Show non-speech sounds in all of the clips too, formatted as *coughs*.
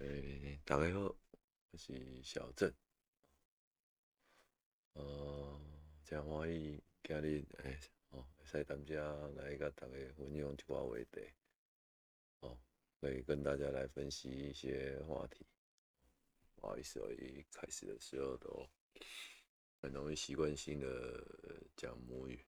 诶，大家好，我是小郑。呃，真欢喜今日诶，哦，会使参加来甲大家分享一寡话题，哦，可以跟大家来分析一些话题。不好意思，我一开始的时候都很容易习惯性的讲母语。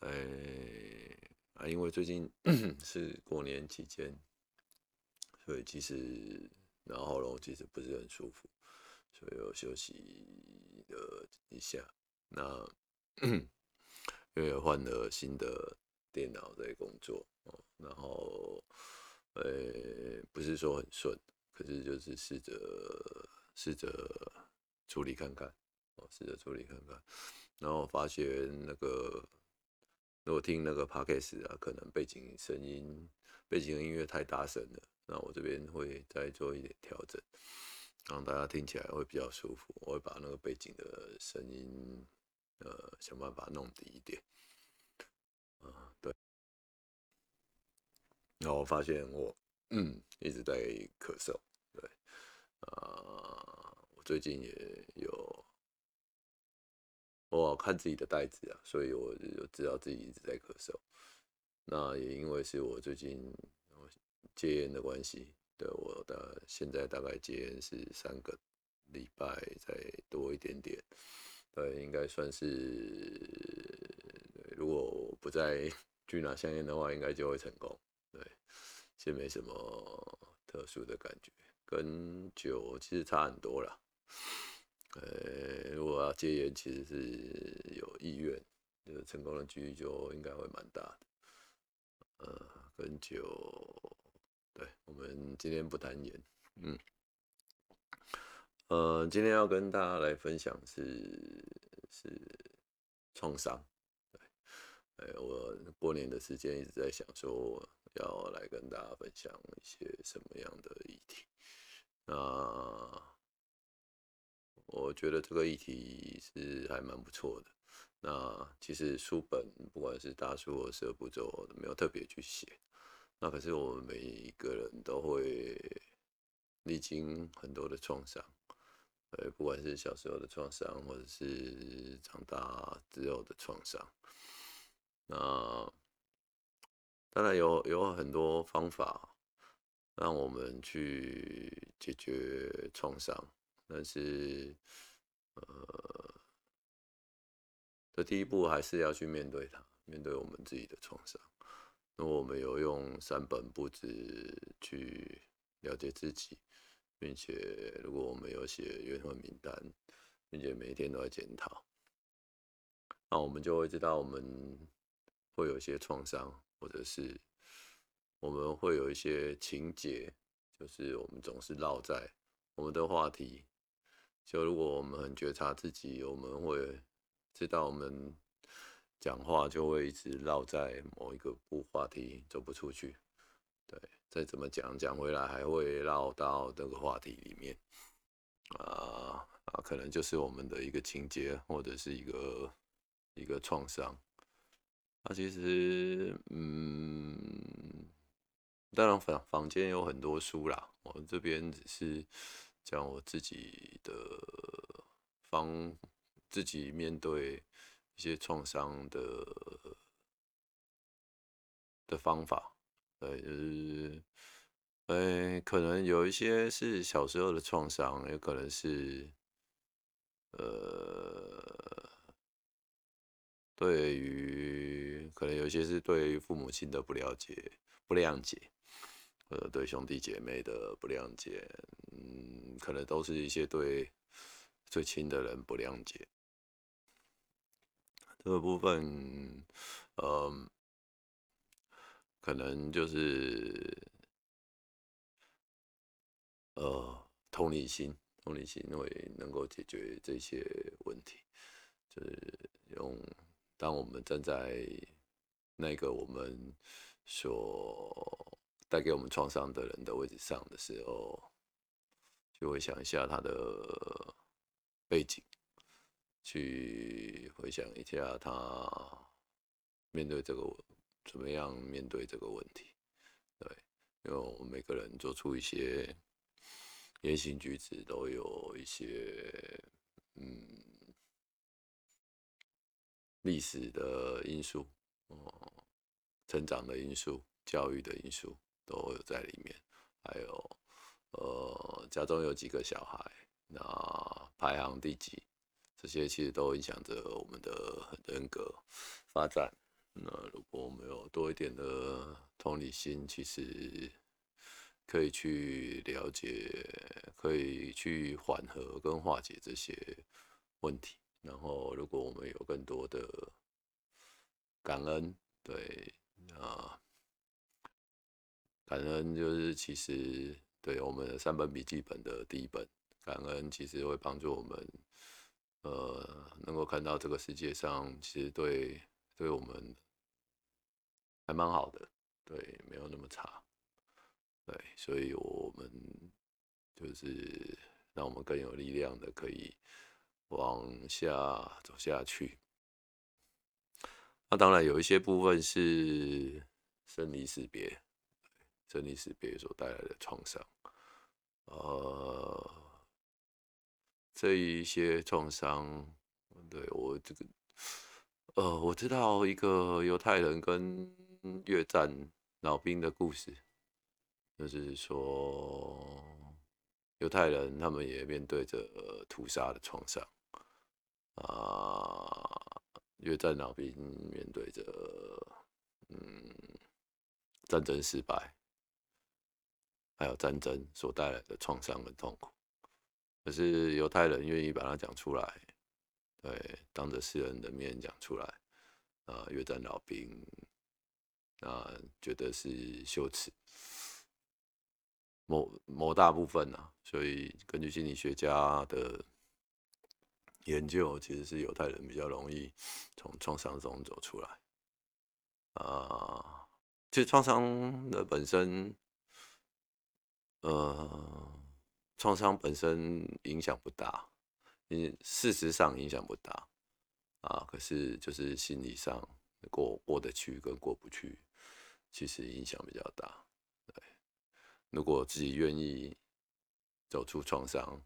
诶，啊，因为最近 *coughs* 是过年期间。所以其实，然后喉咙其实不是很舒服，所以我休息了一下。那因为换了新的电脑在工作，然后呃不是说很顺，可是就是试着试着处理看看哦，试着处理看看。然后发现那个如果听那个 podcast 啊，可能背景声音、背景音乐太大声了。那我这边会再做一点调整，让大家听起来会比较舒服。我会把那个背景的声音，呃，想办法弄低一点。啊，对。然后我发现我，嗯，一直在咳嗽。对，啊，我最近也有，我看自己的袋子啊，所以我就知道自己一直在咳嗽。那也因为是我最近。戒烟的关系，对我的现在大概戒烟是三个礼拜再多一点点，对，应该算是，如果我不再 *laughs* 去拿香烟的话，应该就会成功。对，其实没什么特殊的感觉，跟酒其实差很多了。呃，如果要戒烟，其实是有意愿，就是成功的几率就应该会蛮大的。呃，跟酒。对我们今天不谈言，嗯，呃，今天要跟大家来分享是是创伤，对，哎，我过年的时间一直在想说要来跟大家分享一些什么样的议题，那我觉得这个议题是还蛮不错的，那其实书本不管是大书或是步骤，没有特别去写。那可是我们每一个人都会历经很多的创伤，呃，不管是小时候的创伤，或者是长大之后的创伤。那当然有有很多方法让我们去解决创伤，但是呃，这第一步还是要去面对它，面对我们自己的创伤。那我们有用三本布置去了解自己，并且如果我们有写怨恨名单，并且每一天都在检讨，那我们就会知道我们会有一些创伤，或者是我们会有一些情节，就是我们总是绕在我们的话题。就如果我们很觉察自己，我们会知道我们。讲话就会一直绕在某一个部话题走不出去，对，再怎么讲讲回来还会绕到那个话题里面，啊啊，可能就是我们的一个情节或者是一个一个创伤。那其实，嗯，当然房房间有很多书啦，我这边只是讲我自己的方，自己面对。一些创伤的的方法，对，就是，呃，可能有一些是小时候的创伤，也可能是，呃，对于，可能有一些是对父母亲的不了解、不谅解，呃，对兄弟姐妹的不谅解，嗯，可能都是一些对最亲的人不谅解。这个部分，呃，可能就是，呃，同理心，同理心会能够解决这些问题。就是用，当我们站在那个我们所带给我们创伤的人的位置上的时候，就会想一下他的背景。去回想一下，他面对这个怎么样面对这个问题？对，因为我们每个人做出一些言行举止都有一些嗯历史的因素，哦，成长的因素、教育的因素都有在里面，还有呃家中有几个小孩，那排行第几，这些其实都影响着我们的人格发展。那如果我们有多一点的同理心，其实可以去了解，可以去缓和跟化解这些问题。然后，如果我们有更多的感恩，对啊，感恩就是其实对我们的三本笔记本的第一本，感恩其实会帮助我们，呃，能够看到这个世界上其实对对我们还蛮好的，对，没有那么差，对，所以我们就是让我们更有力量的可以。往下走下去，那当然有一些部分是生离死别，生离死别所带来的创伤。呃，这一些创伤，对我这个，呃，我知道一个犹太人跟越战老兵的故事，就是说犹太人他们也面对着屠杀的创伤。啊，越战老兵面对着嗯战争失败，还有战争所带来的创伤跟痛苦，可是犹太人愿意把它讲出来，对，当着世人的面讲出来，啊，越战老兵啊觉得是羞耻，某某大部分呢，所以根据心理学家的。研究其实是犹太人比较容易从创伤中走出来啊。其实创伤的本身，呃，创伤本身影响不大，嗯，事实上影响不大啊。可是就是心理上过过得去跟过不去，其实影响比较大。对，如果自己愿意走出创伤，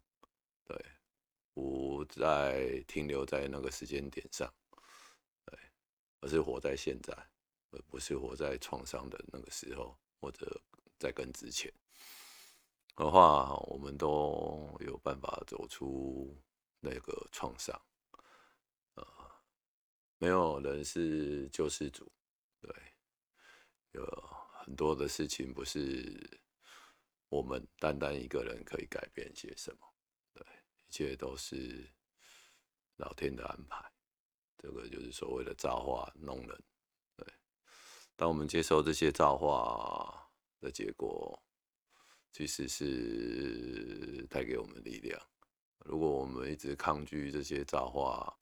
对。不再停留在那个时间点上，对，而是活在现在，而不是活在创伤的那个时候，或者在更之前的话，我们都有办法走出那个创伤。啊，没有人是救世主，对，有很多的事情不是我们单单一个人可以改变些什么。对一切都是老天的安排，这个就是所谓的造化弄人。对，当我们接受这些造化的结果，其实是带给我们力量。如果我们一直抗拒这些造化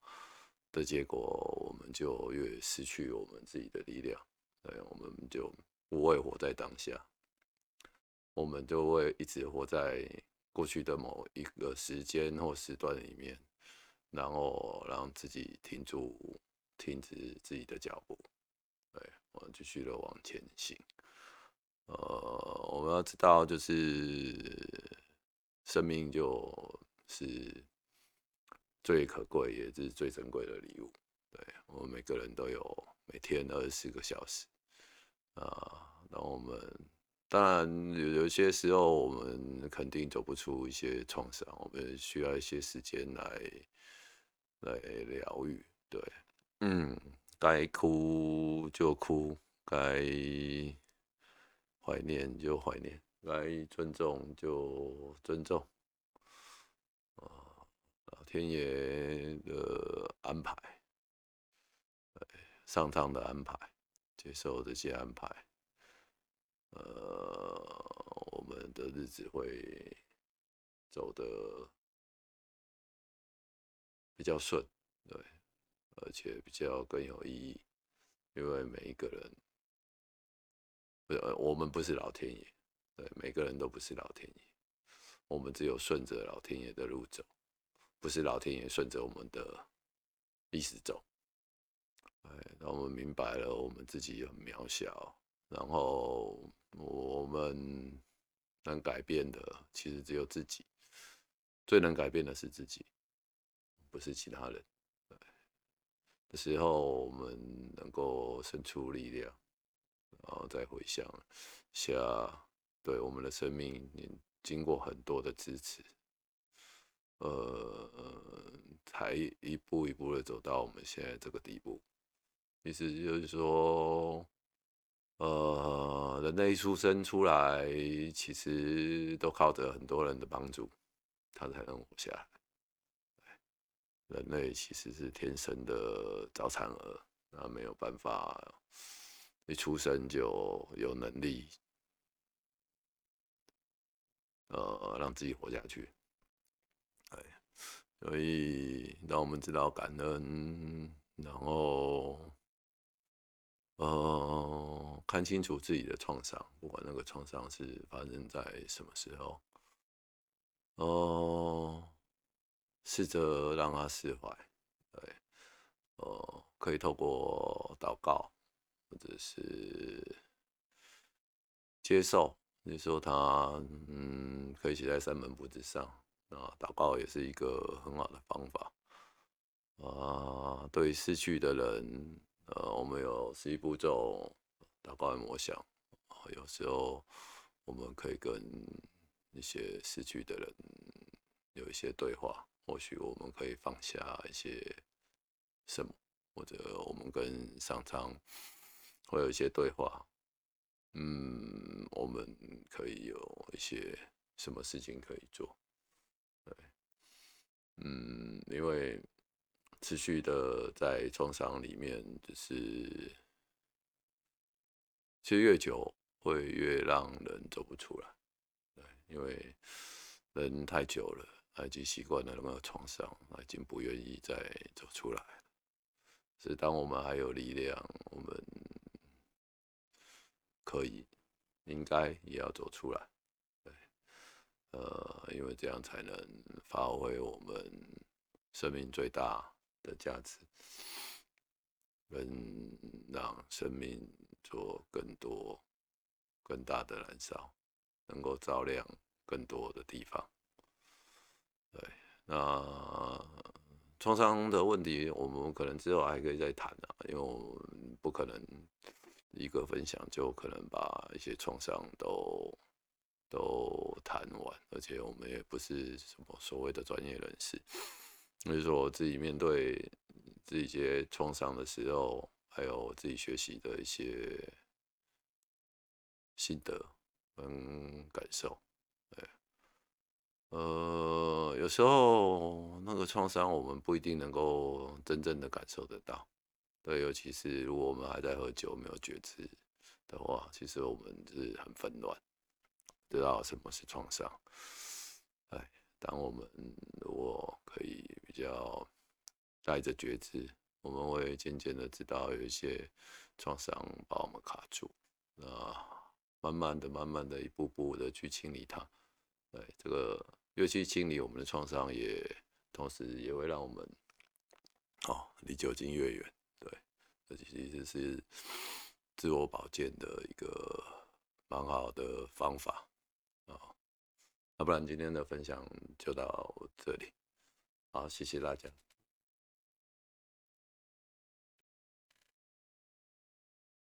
的结果，我们就越失去我们自己的力量。对，我们就不会活在当下，我们就会一直活在。过去的某一个时间或时段里面，然后让自己停住、停止自己的脚步，对，我们继续的往前行。呃，我要知道，就是生命就是最可贵也是最珍贵的礼物。对我们每个人都有每天二十四个小时啊，那我们。当然，有有些时候我们肯定走不出一些创伤，我们需要一些时间来来疗愈。对，嗯，该哭就哭，该怀念就怀念，该尊重就尊重。啊，老天爷的安排，上苍的安排，接受这些安排。呃，我们的日子会走的比较顺，对，而且比较更有意义，因为每一个人，呃，我们不是老天爷，对，每个人都不是老天爷，我们只有顺着老天爷的路走，不是老天爷顺着我们的意思走，哎，让我们明白了我们自己很渺小，然后。我们能改变的其实只有自己，最能改变的是自己，不是其他人。对的时候，我们能够伸出力量，然后再回想下，对我们的生命，经过很多的支持，呃，才一步一步的走到我们现在这个地步。意思就是说，呃，人类出生出来，其实都靠着很多人的帮助，他才能活下来。人类其实是天生的早产儿，那没有办法一出生就有能力，呃，让自己活下去。哎，所以让我们知道感恩，然后呃，看清楚自己的创伤，不管那个创伤是发生在什么时候，哦。试着让他释怀，对，呃，可以透过祷告，或者是接受。你说他，嗯，可以写在三门簿子上，啊，祷告也是一个很好的方法。啊，对失去的人，呃，我们有十一步骤祷告的模想，有时候我们可以跟一些失去的人有一些对话。或许我们可以放下一些什么，或者我们跟上苍会有一些对话。嗯，我们可以有一些什么事情可以做？对，嗯，因为持续的在创伤里面，就是其实越久会越让人走不出来。对，因为人太久了。已经习惯了那个创伤，已经不愿意再走出来。是当我们还有力量，我们可以、应该也要走出来。对，呃，因为这样才能发挥我们生命最大的价值，能让生命做更多、更大的燃烧，能够照亮更多的地方。对，那创伤的问题，我们可能之后还可以再谈啊，因为我们不可能一个分享就可能把一些创伤都都谈完，而且我们也不是什么所谓的专业人士，所以说我自己面对自己一些创伤的时候，还有自己学习的一些心得跟感受。呃，有时候那个创伤，我们不一定能够真正的感受得到。对，尤其是如果我们还在喝酒，没有觉知的话，其实我们是很纷乱，知道什么是创伤。哎，当我们如果可以比较带着觉知，我们会渐渐的知道有一些创伤把我们卡住，啊，慢慢的、慢慢的、一步步的去清理它。对，这个。尤其清理我们的创伤，也同时也会让我们哦离酒精越远。这其实是自我保健的一个蛮好的方法啊。那不然今天的分享就到这里，好，谢谢大家。